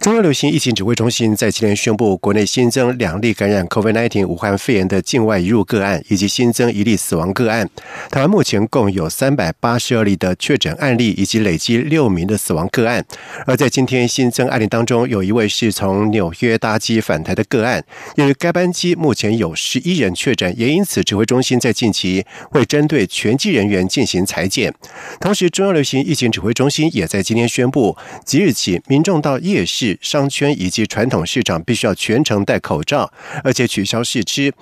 中央流行疫情指挥中心在今天宣布，国内新增两例感染 COVID-19 武汉肺炎的境外移入个案，以及新增一例死亡个案。台湾目前共有三百八十二例的确诊案例，以及累积六名的死亡个案。而在今天新增案例当中，有一位是从纽约搭机返台的个案。由于该班机目前有十一人确诊，也因此指挥中心在近期会针对全机人员进行裁剪。同时，中央流行疫情指挥中心也在今天宣布，即日起民众到夜市。商圈以及传统市场必须要全程戴口罩，而且取消试吃。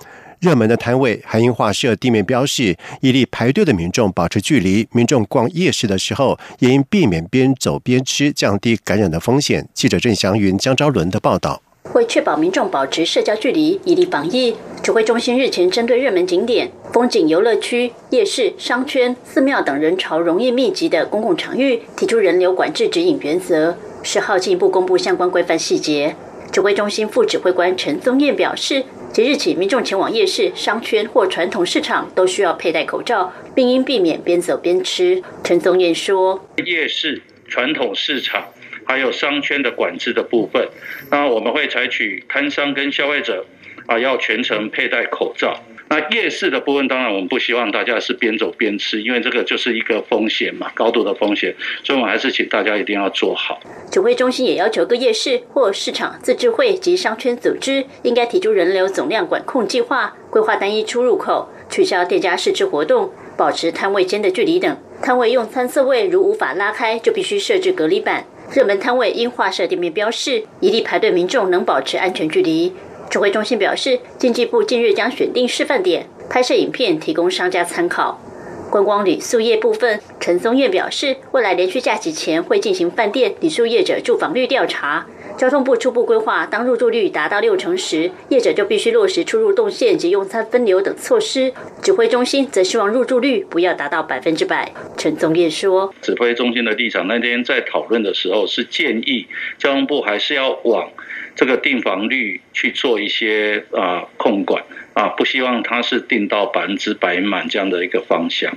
热门的摊位还应画设地面标示，以利排队的民众保持距离。民众逛夜市的时候，也应避免边走边吃，降低感染的风险。记者郑祥云、江昭伦的报道。为确保民众保持社交距离，以利防疫，指挥中心日前针对热门景点、风景游乐区、夜市、商圈、寺庙等人潮容易密集的公共场域，提出人流管制指引原则。十号进一步公布相关规范细节。指挥中心副指挥官陈宗彦表示，即日起，民众前往夜市、商圈或传统市场都需要佩戴口罩，并应避免边走边吃。陈宗彦说：“夜市、传统市场还有商圈的管制的部分，那我们会采取摊商跟消费者啊，要全程佩戴口罩。”那夜市的部分，当然我们不希望大家是边走边吃，因为这个就是一个风险嘛，高度的风险，所以我们还是请大家一定要做好。指挥中心也要求各夜市或市场自治会及商圈组织，应该提出人流总量管控计划，规划单一出入口，取消店家试吃活动，保持摊位间的距离等。摊位用餐座位如无法拉开，就必须设置隔离板。热门摊位应画设店面标示，以利排队民众能保持安全距离。指挥中心表示，经济部近日将选定示范点，拍摄影片提供商家参考。观光旅宿业部分，陈松燕表示，未来连续假期前会进行饭店、旅宿业者住房率调查。交通部初步规划，当入住率达到六成时，业者就必须落实出入动线及用餐分流等措施。指挥中心则希望入住率不要达到百分之百。陈宗彦说：“指挥中心的立场那天在讨论的时候是建议交通部还是要往这个订房率去做一些啊控管啊，不希望它是订到百分之百满这样的一个方向。”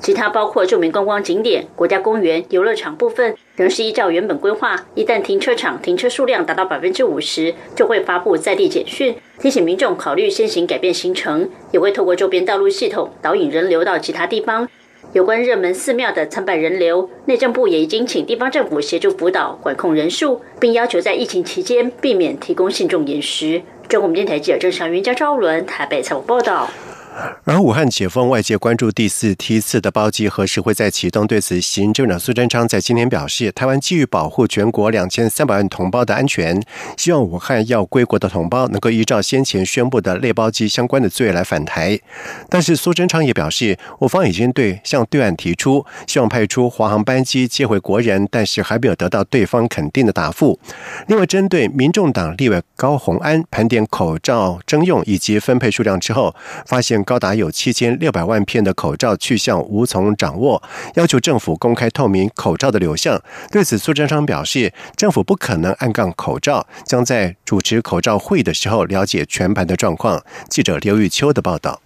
其他包括著名观光景点、国家公园、游乐场部分，仍是依照原本规划。一旦停车场停车数量达到百分之五十，就会发布在地简讯，提醒民众考虑先行改变行程，也会透过周边道路系统导引人流到其他地方。有关热门寺庙的参拜人流，内政部也已经请地方政府协助辅导管控人数，并要求在疫情期间避免提供信众饮食。中国电台记者郑祥云、江昭伦台北采访报道。而武汉解封，外界关注第四梯次的包机何时会再启动？对此，行政长苏贞昌在今天表示，台湾基于保护全国两千三百万同胞的安全，希望武汉要归国的同胞能够依照先前宣布的类包机相关的罪来返台。但是苏贞昌也表示，我方已经对向对岸提出，希望派出华航班机接回国人，但是还没有得到对方肯定的答复。另外，针对民众党立委高鸿安盘点口罩征用以及分配数量之后，发现。高达有七千六百万片的口罩去向无从掌握，要求政府公开透明口罩的流向。对此，苏贞昌表示，政府不可能暗杠口罩，将在主持口罩会议的时候了解全盘的状况。记者刘玉秋的报道。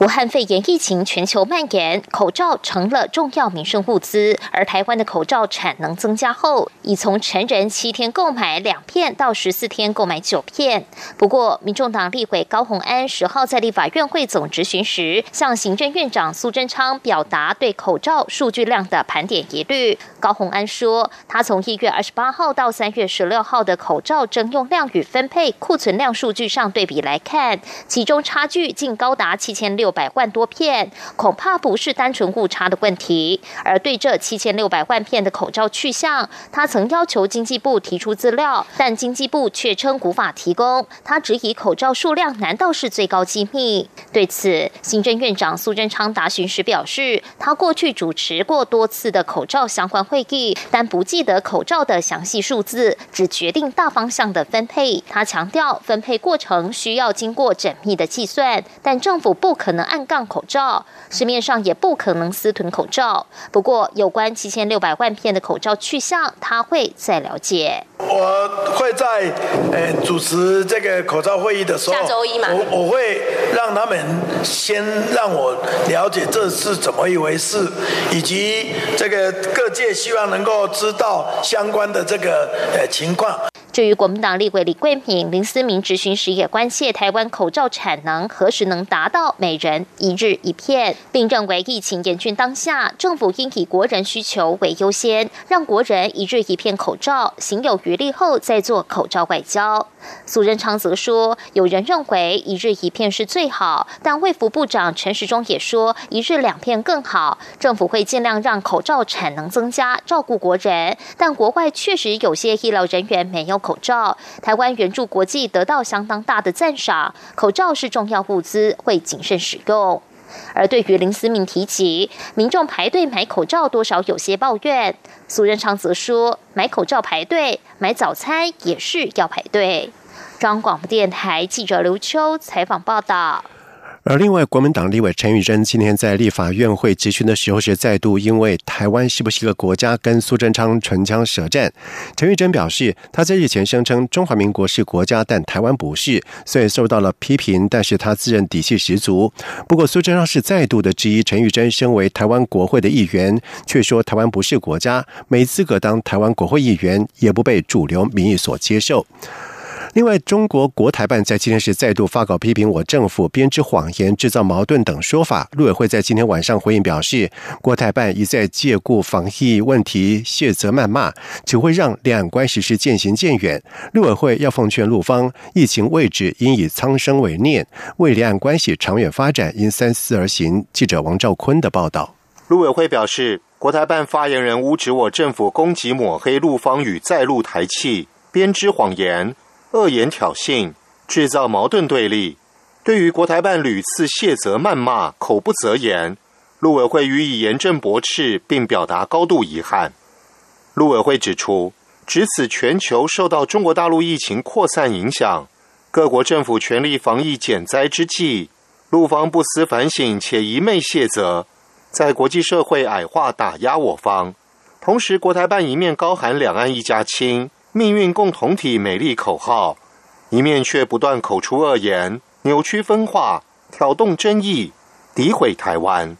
武汉肺炎疫情全球蔓延，口罩成了重要民生物资。而台湾的口罩产能增加后，已从成人七天购买两片到十四天购买九片。不过，民众党立委高鸿安十号在立法院会总执行时，向行政院长苏贞昌表达对口罩数据量的盘点疑虑。高鸿安说，他从一月二十八号到三月十六号的口罩征用量与分配库存量数据上对比来看，其中差距竟高达七千六。百万多片，恐怕不是单纯误差的问题。而对这七千六百万片的口罩去向，他曾要求经济部提出资料，但经济部却称无法提供。他质疑口罩数量难道是最高机密？对此，行政院长苏贞昌答询时表示，他过去主持过多次的口罩相关会议，但不记得口罩的详细数字，只决定大方向的分配。他强调，分配过程需要经过缜密的计算，但政府不可。可能暗杠口罩，市面上也不可能私囤口罩。不过，有关七千六百万片的口罩去向，他会再了解。我会在呃主持这个口罩会议的时候，下周一嘛，我我会让他们先让我了解这是怎么一回事，以及这个各界希望能够知道相关的这个呃情况。至于国民党立委李桂敏、林思明执行时也关切台湾口罩产能何时能达到每人一日一片，并认为疫情严峻当下，政府应以国人需求为优先，让国人一日一片口罩，行有余力后再做口罩外交。苏仁昌则说，有人认为一日一片是最好，但卫福部长陈时中也说一日两片更好，政府会尽量让口罩产能增加，照顾国人。但国外确实有些医疗人员没有。口罩，台湾援助国际得到相当大的赞赏。口罩是重要物资，会谨慎使用。而对于林思明提及民众排队买口罩，多少有些抱怨。苏仁昌则说，买口罩排队，买早餐也是要排队。中央广播电台记者刘秋采访报道。而另外，国民党立委陈玉珍今天在立法院会集询的时候，是再度因为台湾是不是一个国家，跟苏贞昌唇枪舌战。陈玉珍表示，他在日前声称中华民国是国家，但台湾不是，虽然受到了批评，但是他自认底气十足。不过，苏贞昌是再度的质疑陈玉珍身为台湾国会的议员，却说台湾不是国家，没资格当台湾国会议员，也不被主流民意所接受。另外，中国国台办在今天是再度发稿批评我政府编织谎言、制造矛盾等说法。陆委会在今天晚上回应表示，国台办一再借故防疫问题卸责谩骂，只会让两岸关系是渐行渐远。陆委会要奉劝陆方，疫情位置，应以苍生为念，为两岸关系长远发展应三思而行。记者王兆坤的报道。陆委会表示，国台办发言人污指我政府攻击抹黑陆方与在陆台气，编织谎言。恶言挑衅，制造矛盾对立。对于国台办屡次卸责谩骂、口不择言，陆委会予以严正驳斥，并表达高度遗憾。陆委会指出，值此全球受到中国大陆疫情扩散影响，各国政府全力防疫减灾之际，陆方不思反省且一昧卸责，在国际社会矮化打压我方。同时，国台办一面高喊“两岸一家亲”。命运共同体美丽口号，一面却不断口出恶言，扭曲分化，挑动争议，诋毁台湾。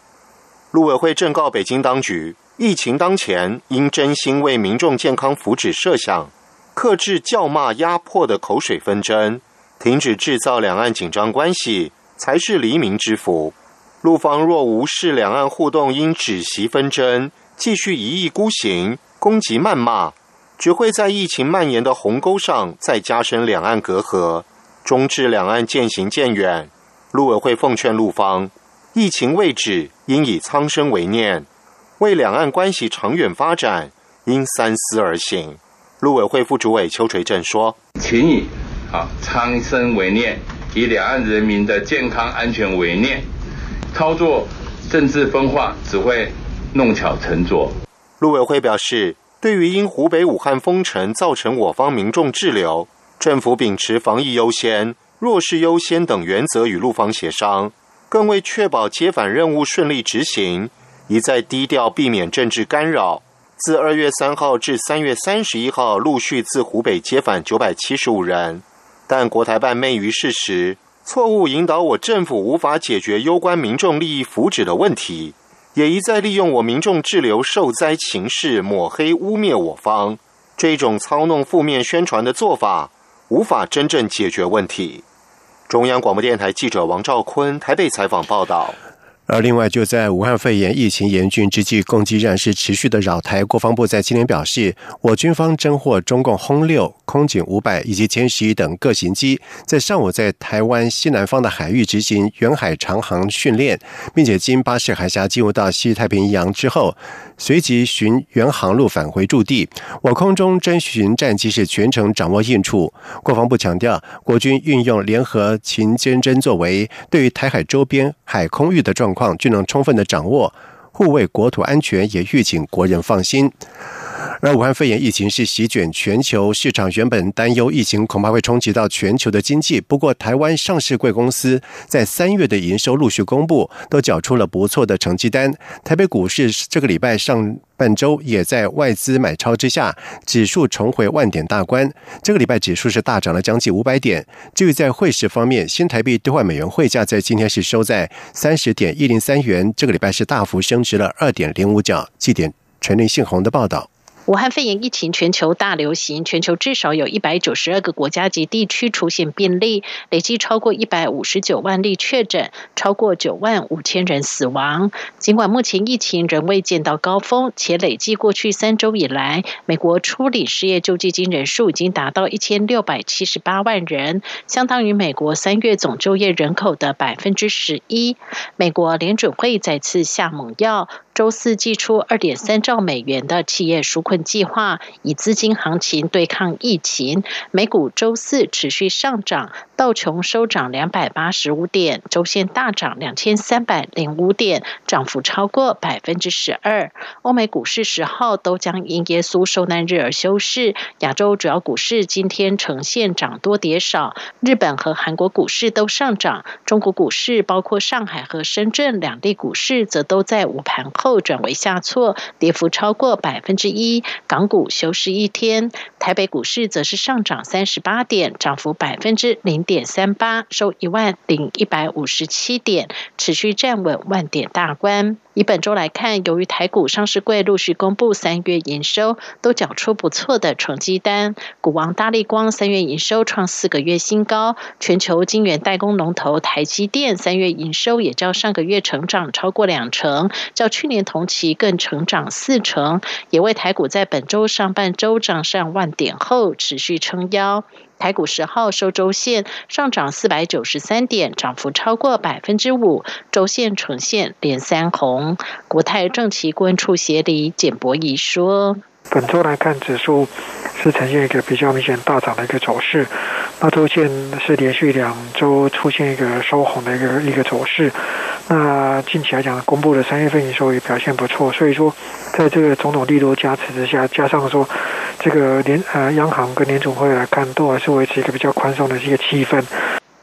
陆委会正告北京当局，疫情当前，应真心为民众健康福祉设想，克制叫骂压迫的口水纷争，停止制造两岸紧张关系，才是黎民之福。陆方若无视两岸互动因止息纷争，继续一意孤行，攻击谩骂。只会在疫情蔓延的鸿沟上再加深两岸隔阂，终致两岸渐行渐远。陆委会奉劝陆方，疫情未止，应以苍生为念，为两岸关系长远发展，应三思而行。陆委会副主委邱垂正说：“请以啊苍生为念，以两岸人民的健康安全为念，操作政治分化只会弄巧成拙。”陆委会表示。对于因湖北武汉封城造成我方民众滞留，政府秉持防疫优先、弱势优先等原则与陆方协商，更为确保接返任务顺利执行，一再低调避免政治干扰。自二月三号至三月三十一号，陆续自湖北接返九百七十五人，但国台办昧于事实，错误引导我政府无法解决攸关民众利益福祉的问题。也一再利用我民众滞留受灾情势抹黑污蔑我方，这种操弄负面宣传的做法，无法真正解决问题。中央广播电台记者王兆坤台北采访报道。而另外，就在武汉肺炎疫情严峻之际，攻击战是持续的扰台。国防部在今天表示，我军方侦获中共轰六、空警五百以及歼十一等各型机，在上午在台湾西南方的海域执行远海长航训练，并且经巴士海峡进入到西太平洋之后。随即循原航路返回驻地。我空中侦巡战机是全程掌握应处。国防部强调，国军运用联合勤监侦作为，对于台海周边海空域的状况均能充分的掌握，护卫国土安全，也预警国人放心。而武汉肺炎疫情是席卷全球，市场原本担忧疫情恐怕会冲击到全球的经济。不过，台湾上市贵公司在三月的营收陆续公布，都缴出了不错的成绩单。台北股市这个礼拜上半周也在外资买超之下，指数重回万点大关。这个礼拜指数是大涨了将近五百点。至于在汇市方面，新台币兑换美元汇价在今天是收在三十点一零三元，这个礼拜是大幅升值了二点零五角。记点陈林信宏的报道。武汉肺炎疫情全球大流行，全球至少有一百九十二个国家及地区出现病例，累计超过一百五十九万例确诊，超过九万五千人死亡。尽管目前疫情仍未见到高峰，且累计过去三周以来，美国处理失业救济金人数已经达到一千六百七十八万人，相当于美国三月总就业人口的百分之十一。美国联准会再次下猛药。周四寄出二点三兆美元的企业纾困计划，以资金行情对抗疫情。美股周四持续上涨，道琼收涨两百八十五点，周线大涨两千三百零五点，涨幅超过百分之十二。欧美股市十号都将因耶稣受难日而休市。亚洲主要股市今天呈现涨多跌少，日本和韩国股市都上涨。中国股市包括上海和深圳两地股市则都在午盘。后转为下挫，跌幅超过百分之一。港股休市一天，台北股市则是上涨三十八点，涨幅百分之零点三八，收一万零一百五十七点，持续站稳万点大关。以本周来看，由于台股上市柜陆续公布三月营收，都缴出不错的成绩单。股王大力光三月营收创四个月新高，全球晶圆代工龙头台积电三月营收也较上个月成长超过两成，较去年同期更成长四成，也为台股在本周上半周涨上万点后持续撑腰。台股十号收周线上涨四百九十三点，涨幅超过百分之五，周线呈现连三红。国泰政企顾问处协理简博仪说：“本周来看，指数是呈现一个比较明显大涨的一个走势，那周线是连续两周出现一个收红的一个一个走势。那近期来讲，公布的三月份营收也表现不错，所以说在这个种种利多加持之下，加上说。”这个联呃央行跟联总会来看，都还是维持一个比较宽松的一个气氛。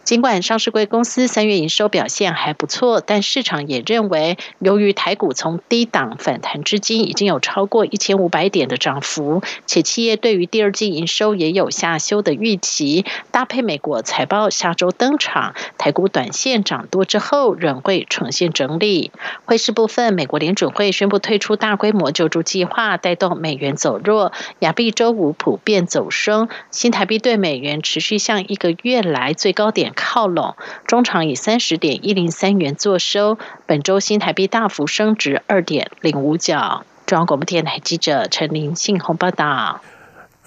尽管上市贵公司三月营收表现还不错，但市场也认为，由于台股从低档反弹至今已经有超过一千五百点的涨幅，且企业对于第二季营收也有下修的预期，搭配美国财报下周登场，台股短线涨多之后仍会呈现整理。汇市部分，美国联准会宣布推出大规模救助计划，带动美元走弱，亚币周五普遍走升，新台币对美元持续向一个月来最高点。靠拢，中场以三十点一零三元作收。本周新台币大幅升值二点零五角。中央广播电台记者陈林信宏报道。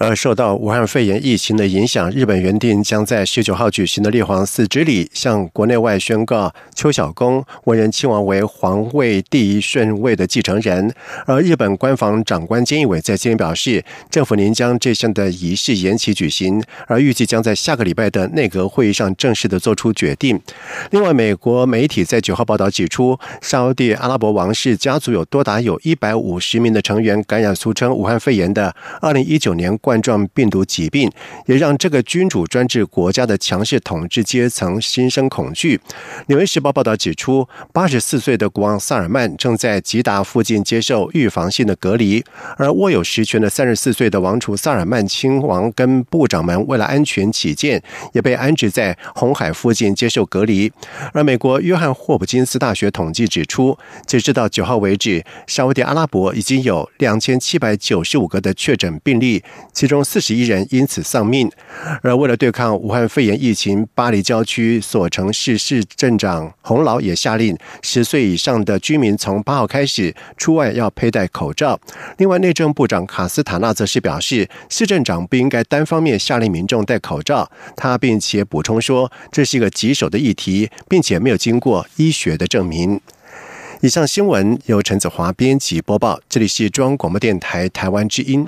而受到武汉肺炎疫情的影响，日本原定将在十九号举行的立皇寺之礼，向国内外宣告邱小公文人亲王为皇位第一顺位的继承人。而日本官房长官菅义伟在今天表示，政府您将这项的仪式延期举行，而预计将在下个礼拜的内阁会议上正式的做出决定。另外，美国媒体在九号报道指出，沙地阿拉伯王室家族有多达有一百五十名的成员感染俗称武汉肺炎的二零一九年。冠冠状病毒疾病也让这个君主专制国家的强势统治阶层心生恐惧。《纽约时报》报道指出，八十四岁的国王萨尔曼正在吉达附近接受预防性的隔离，而握有实权的三十四岁的王储萨尔曼亲王跟部长们为了安全起见，也被安置在红海附近接受隔离。而美国约翰霍普金斯大学统计指出，截至到九号为止，沙地阿拉伯已经有两千七百九十五个的确诊病例。其中四十一人因此丧命。而为了对抗武汉肺炎疫情，巴黎郊区所城市市镇长洪老也下令，十岁以上的居民从八号开始出外要佩戴口罩。另外，内政部长卡斯塔纳则是表示，市镇长不应该单方面下令民众戴口罩。他并且补充说，这是一个棘手的议题，并且没有经过医学的证明。以上新闻由陈子华编辑播报，这里是中央广播电台台湾之音。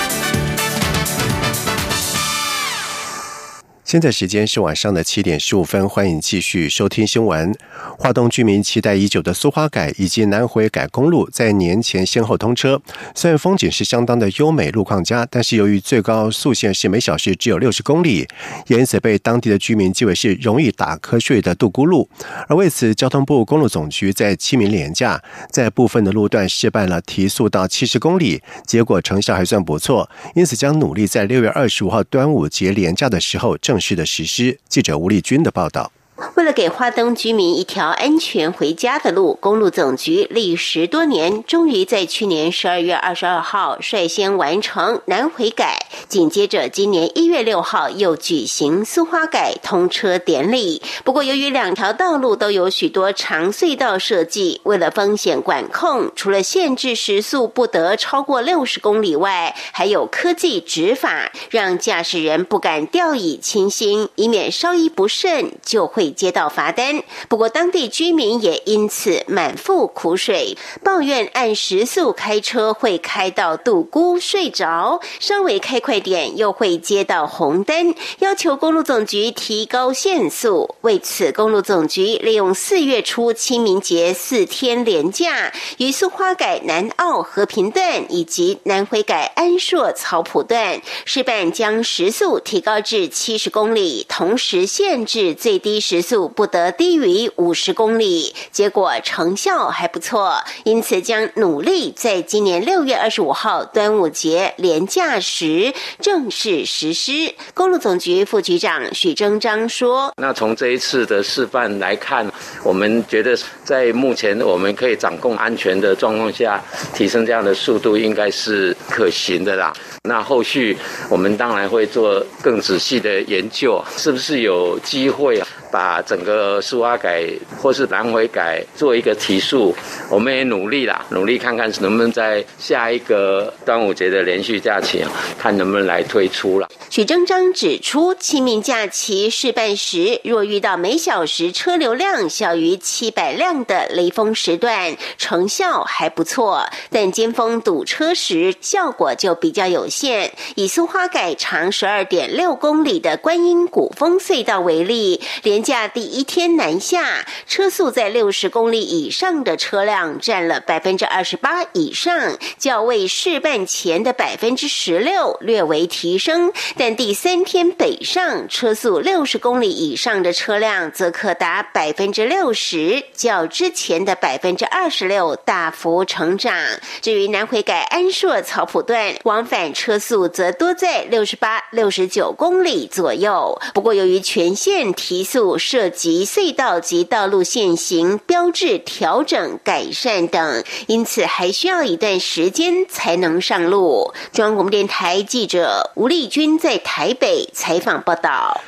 现在时间是晚上的七点十五分，欢迎继续收听新闻。华东居民期待已久的苏花改以及南回改公路在年前先后通车，虽然风景是相当的优美，路况佳，但是由于最高速限是每小时只有六十公里，也因此被当地的居民记为是容易打瞌睡的杜姑路。而为此，交通部公路总局在清明廉价在部分的路段试办了提速到七十公里，结果成效还算不错，因此将努力在六月二十五号端午节廉价的时候正。式的实施。记者吴丽君的报道。为了给花灯居民一条安全回家的路，公路总局历时多年，终于在去年十二月二十二号率先完成南回改，紧接着今年一月六号又举行苏花改通车典礼。不过，由于两条道路都有许多长隧道设计，为了风险管控，除了限制时速不得超过六十公里外，还有科技执法，让驾驶人不敢掉以轻心，以免稍一不慎就会。接到罚单，不过当地居民也因此满腹苦水，抱怨按时速开车会开到杜姑睡着，稍微开快点又会接到红灯，要求公路总局提高限速。为此，公路总局利用四月初清明节四天连假，于苏花改南澳和平段以及南回改安硕草埔段试办将时速提高至七十公里，同时限制最低时。速不得低于五十公里，结果成效还不错，因此将努力在今年六月二十五号端午节连假时正式实施。公路总局副局长许征章说：“那从这一次的示范来看，我们觉得在目前我们可以掌控安全的状况下，提升这样的速度应该是可行的啦。那后续我们当然会做更仔细的研究，是不是有机会啊？”把整个苏花改或是南回改做一个提速，我们也努力啦，努力看看能不能在下一个端午节的连续假期，看能不能来推出了。许征章指出，清明假期试办时，若遇到每小时车流量小于七百辆的雷锋时段，成效还不错；但尖峰堵车时，效果就比较有限。以苏花改长十二点六公里的观音古风隧道为例，连假第一天南下，车速在六十公里以上的车辆占了百分之二十八以上，较为试办前的百分之十六略为提升。但第三天北上，车速六十公里以上的车辆则可达百分之六十，较之前的百分之二十六大幅成长。至于南回改安硕草埔段，往返车速则多在六十八、六十九公里左右。不过由于全线提速。涉及隧道及道路限行、标志调整、改善等，因此还需要一段时间才能上路。中央广播电台记者吴丽君在台北采访报道。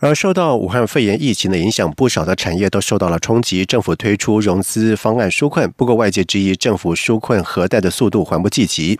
而受到武汉肺炎疫情的影响，不少的产业都受到了冲击。政府推出融资方案纾困，不过外界质疑政府纾困核贷的速度还不积极。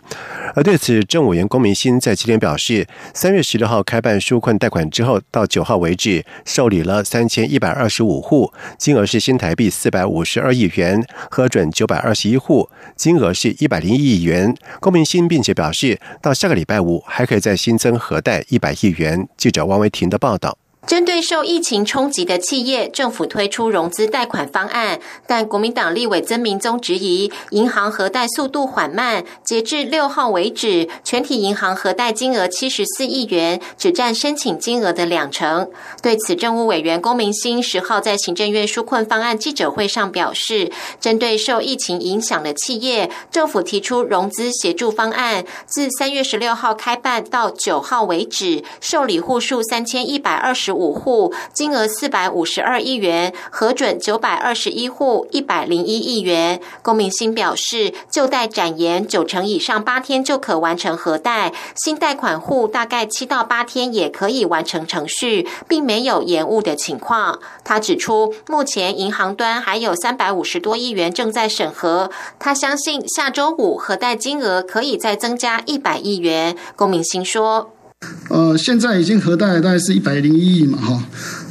而对此，政务员龚明鑫在今天表示，三月十六号开办纾困贷款之后，到九号为止受理了三千一百二十五户，金额是新台币四百五十二亿元，核准九百二十一户，金额是一百零亿元。龚明鑫并且表示，到下个礼拜五还可以再新增核贷一百亿元。记者王维婷的报道。针对受疫情冲击的企业，政府推出融资贷款方案，但国民党立委曾明宗质疑银行核贷速度缓慢。截至六号为止，全体银行核贷金额七十四亿元，只占申请金额的两成。对此，政务委员龚明鑫十号在行政院纾困方案记者会上表示，针对受疫情影响的企业，政府提出融资协助方案，自三月十六号开办到九号为止，受理户数三千一百二十。五户，金额四百五十二亿元，核准九百二十一户，一百零一亿元。龚明鑫表示，旧贷展延九成以上，八天就可完成核贷；新贷款户大概七到八天也可以完成程序，并没有延误的情况。他指出，目前银行端还有三百五十多亿元正在审核，他相信下周五核贷金额可以再增加一百亿元。龚明鑫说。呃，现在已经核贷大概是一百零一亿嘛，哈，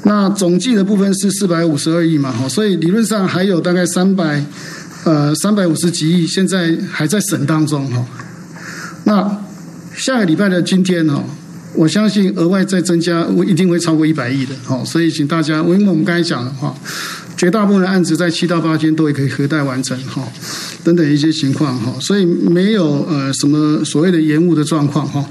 那总计的部分是四百五十二亿嘛，哈，所以理论上还有大概三百，呃，三百五十几亿，现在还在审当中，哈。那下个礼拜的今天，哈，我相信额外再增加，我一定会超过一百亿的，好，所以请大家，因为我们刚才讲的话，绝大部分的案子在七到八天都也可以核贷完成，哈，等等一些情况，哈，所以没有呃什么所谓的延误的状况，哈。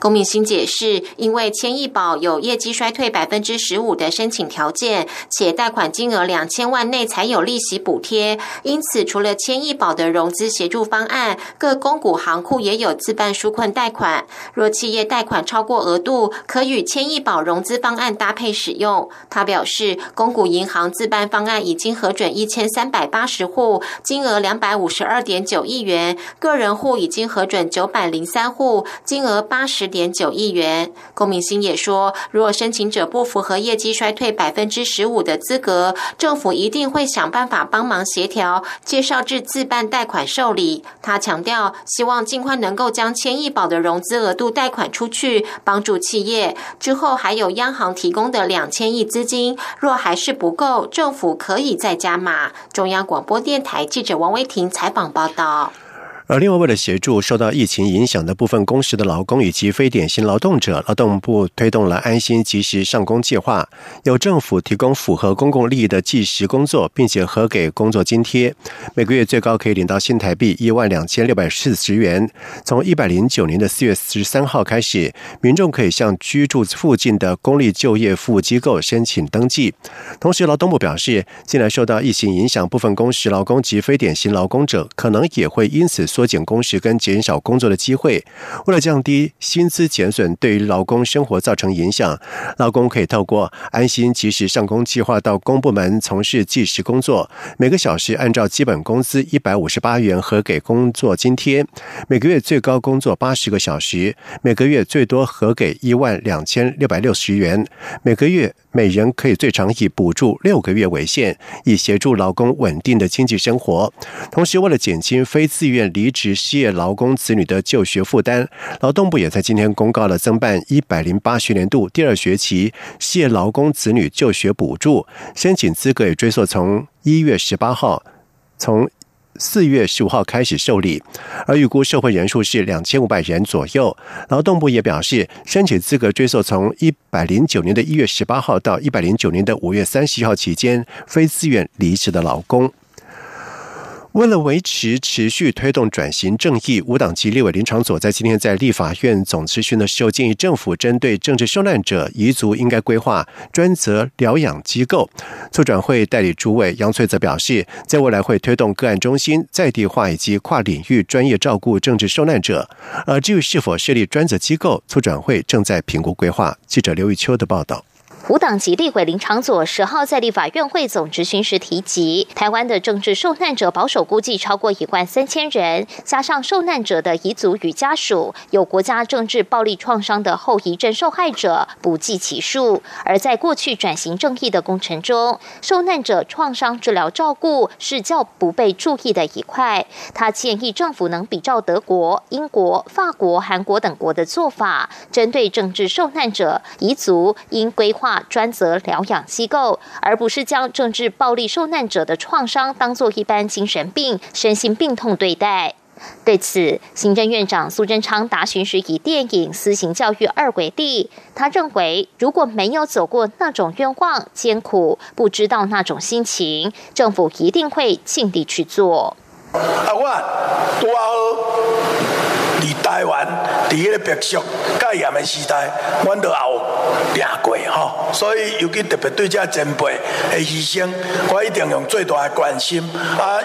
龚明鑫解释，因为千亿保有业绩衰退百分之十五的申请条件，且贷款金额两千万内才有利息补贴，因此除了千亿保的融资协助方案，各公股行库也有自办纾困贷款。若企业贷款超过额度，可与千亿保融资方案搭配使用。他表示，公股银行自办方案已经核准一千三百八十户，金额两百五十二点九亿元；个人户已经核准九百零三户，金额八十。点九亿元，龚明鑫也说，如果申请者不符合业绩衰退百分之十五的资格，政府一定会想办法帮忙协调，介绍至自办贷款受理。他强调，希望尽快能够将千亿保的融资额度贷款出去，帮助企业。之后还有央行提供的两千亿资金，若还是不够，政府可以再加码。中央广播电台记者王威婷采访报道。而另外，为了协助受到疫情影响的部分工时的劳工以及非典型劳动者，劳动部推动了安心及时上工计划，由政府提供符合公共利益的计时工作，并且核给工作津贴，每个月最高可以领到新台币一万两千六百四十元。从一百零九年的四月十三号开始，民众可以向居住附近的公立就业服务机构申请登记。同时，劳动部表示，近来受到疫情影响，部分工时劳工及非典型劳工者可能也会因此。缩减工时跟减少工作的机会，为了降低薪资减损对于劳工生活造成影响，劳工可以透过安心及时上工计划到公部门从事计时工作，每个小时按照基本工资一百五十八元核给工作津贴，每个月最高工作八十个小时，每个月最多核给一万两千六百六十元，每个月。每人可以最长以补助六个月为限，以协助劳工稳定的经济生活。同时，为了减轻非自愿离职失业劳工子女的就学负担，劳动部也在今天公告了增办一百零八学年度第二学期失业劳工子女就学补助，申请资格也追溯从一月十八号从。四月十五号开始受理，而预估社会人数是两千五百人左右。劳动部也表示，申请资格追溯从一百零九年的一月十八号到一百零九年的五月三十号期间，非自愿离职的劳工。为了维持持续推动转型正义，无党籍立委林长佐在今天在立法院总咨询的时候，建议政府针对政治受难者遗族，应该规划专责疗养机构。促转会代理主委杨翠则表示，在未来会推动个案中心在地化以及跨领域专业照顾政治受难者。而至于是否设立专责机构，促转会正在评估规划。记者刘玉秋的报道。无党籍立委林长佐十号在立法院会总执行时提及，台湾的政治受难者保守估计超过一万三千人，加上受难者的遗族与家属，有国家政治暴力创伤的后遗症受害者不计其数。而在过去转型正义的工程中，受难者创伤治疗照顾是较不被注意的一块。他建议政府能比照德国、英国、法国、韩国等国的做法，针对政治受难者遗族应规划。专责疗养机构，而不是将政治暴力受难者的创伤当作一般精神病、身心病痛对待。对此，行政院长苏贞昌答询时以电影《私刑教育二》为例，他认为如果没有走过那种冤枉艰苦，不知道那种心情，政府一定会尽力去做。啊，我多好。伫台湾，伫迄个白色戒严的时代，阮都有掠过吼，所以尤其特别对这前辈的牺牲，我一定用最大的关心。啊，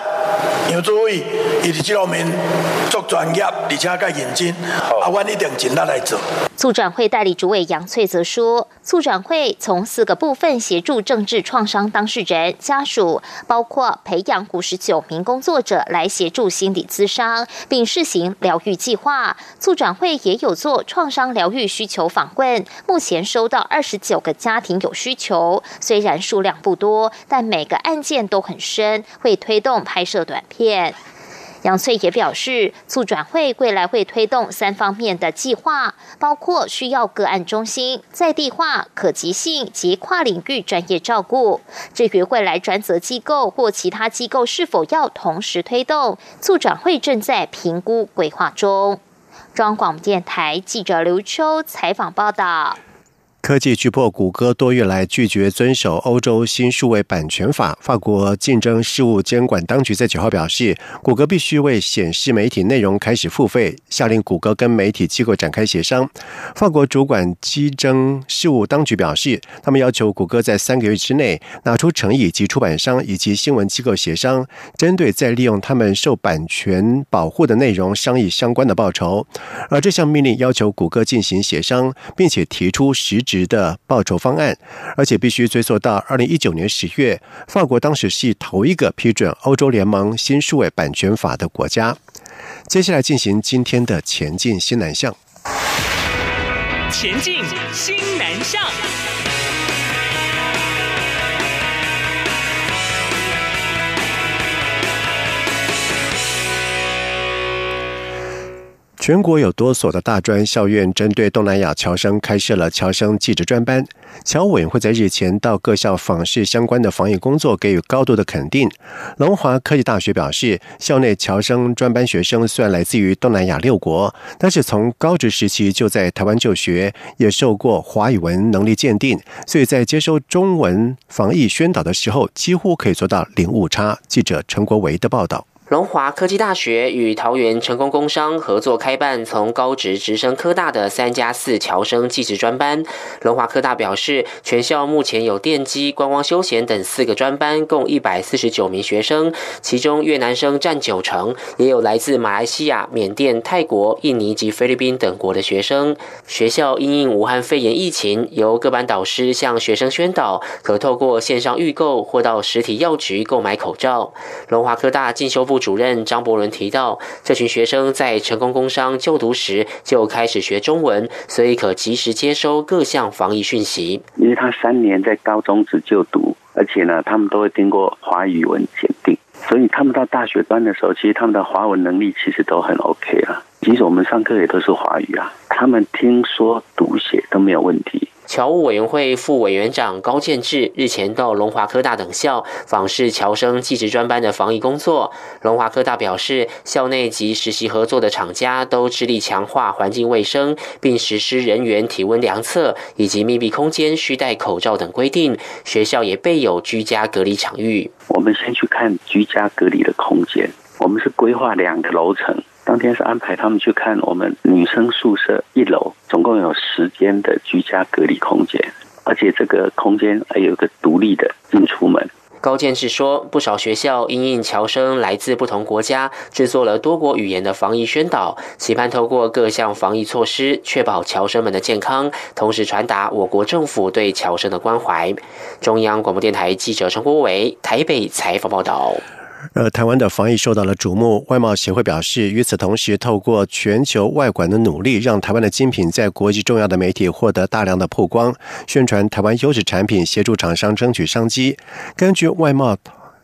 杨主委，伊伫这方面足专业，而且较认真，啊，阮一定尽力来做。促转会代理主委杨翠则说，促转会从四个部分协助政治创伤当事人家属，包括培养五十九名工作者来协助心理咨商，并试行疗愈计划。促转会也有做创伤疗愈需求访问，目前收到二十九个家庭有需求，虽然数量不多，但每个案件都很深，会推动拍摄短片。杨翠也表示，促转会未来会推动三方面的计划，包括需要个案中心、在地化、可及性及跨领域专业照顾。至于未来专责机构或其他机构是否要同时推动，促转会正在评估规划中。中央广播电台记者刘秋采访报道。科技巨破谷歌多月来拒绝遵守欧洲新数位版权法。法国竞争事务监管当局在九号表示，谷歌必须为显示媒体内容开始付费，下令谷歌跟媒体机构展开协商。法国主管竞争事务当局表示，他们要求谷歌在三个月之内拿出诚意及出版商以及新闻机构协商，针对在利用他们受版权保护的内容商议相关的报酬。而这项命令要求谷歌进行协商，并且提出实质。值的报酬方案，而且必须追溯到二零一九年十月，法国当时系头一个批准欧洲联盟新数位版权法的国家。接下来进行今天的前进新南向，前进新南向。全国有多所的大专校院针对东南亚侨生开设了侨生技职专班。侨委会在日前到各校访视相关的防疫工作，给予高度的肯定。龙华科技大学表示，校内侨生专班学生虽然来自于东南亚六国，但是从高职时期就在台湾就学，也受过华语文能力鉴定，所以在接收中文防疫宣导的时候，几乎可以做到零误差。记者陈国维的报道。龙华科技大学与桃园成功工商合作开办从高职直升科大的三加四侨生技职专班。龙华科大表示，全校目前有电机、观光休闲等四个专班，共一百四十九名学生，其中越南生占九成，也有来自马来西亚、缅甸、泰国、印尼及菲律宾等国的学生。学校因应武汉肺炎疫情，由各班导师向学生宣导，可透过线上预购或到实体药局购买口罩。龙华科大进修部。主任张伯伦提到，这群学生在成功工商就读时就开始学中文，所以可及时接收各项防疫讯息。因为他三年在高中只就读，而且呢，他们都会经过华语文检定，所以他们到大学端的时候，其实他们的华文能力其实都很 OK 了。即使我们上课也都是华语啊，他们听说读写都没有问题。侨务委员会副委员长高建志日前到龙华科大等校访视侨生技职专班的防疫工作。龙华科大表示，校内及实习合作的厂家都致力强化环境卫生，并实施人员体温量测以及密闭空间需戴口罩等规定。学校也备有居家隔离场域。我们先去看居家隔离的空间，我们是规划两个楼层。当天是安排他们去看我们女生宿舍一楼，总共有十间的居家隔离空间，而且这个空间还有个独立的进出门。高建志说，不少学校因应侨生来自不同国家，制作了多国语言的防疫宣导，期盼透过各项防疫措施，确保侨生们的健康，同时传达我国政府对侨生的关怀。中央广播电台记者陈国伟台北采访报道。呃台湾的防疫受到了瞩目，外贸协会表示，与此同时，透过全球外管的努力，让台湾的精品在国际重要的媒体获得大量的曝光，宣传台湾优质产品，协助厂商争取商机。根据外贸。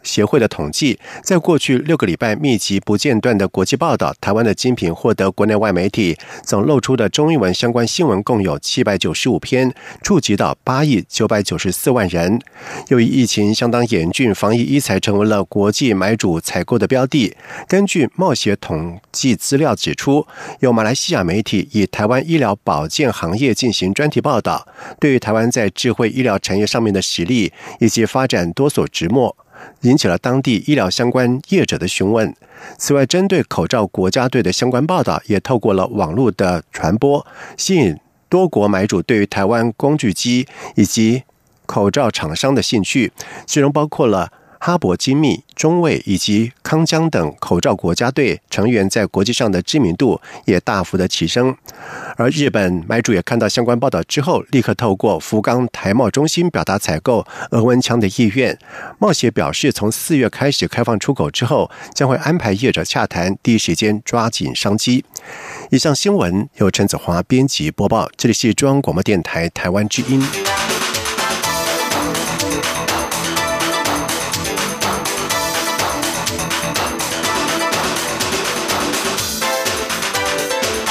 协会的统计，在过去六个礼拜密集不间断的国际报道，台湾的精品获得国内外媒体总露出的中英文相关新闻共有七百九十五篇，触及到八亿九百九十四万人。由于疫情相当严峻，防疫医材成为了国际买主采购的标的。根据贸协统计资料指出，有马来西亚媒体以台湾医疗保健行业进行专题报道，对于台湾在智慧医疗产业上面的实力以及发展多所直墨。引起了当地医疗相关业者的询问。此外，针对口罩国家队的相关报道，也透过了网络的传播，吸引多国买主对于台湾工具机以及口罩厂商的兴趣，其中包括了。哈勃精密、中卫以及康江等口罩国家队成员在国际上的知名度也大幅的提升，而日本买主也看到相关报道之后，立刻透过福冈台贸中心表达采购额温枪的意愿。贸协表示，从四月开始开放出口之后，将会安排业者洽谈，第一时间抓紧商机。以上新闻由陈子华编辑播报，这里是中央广播电台台湾之音。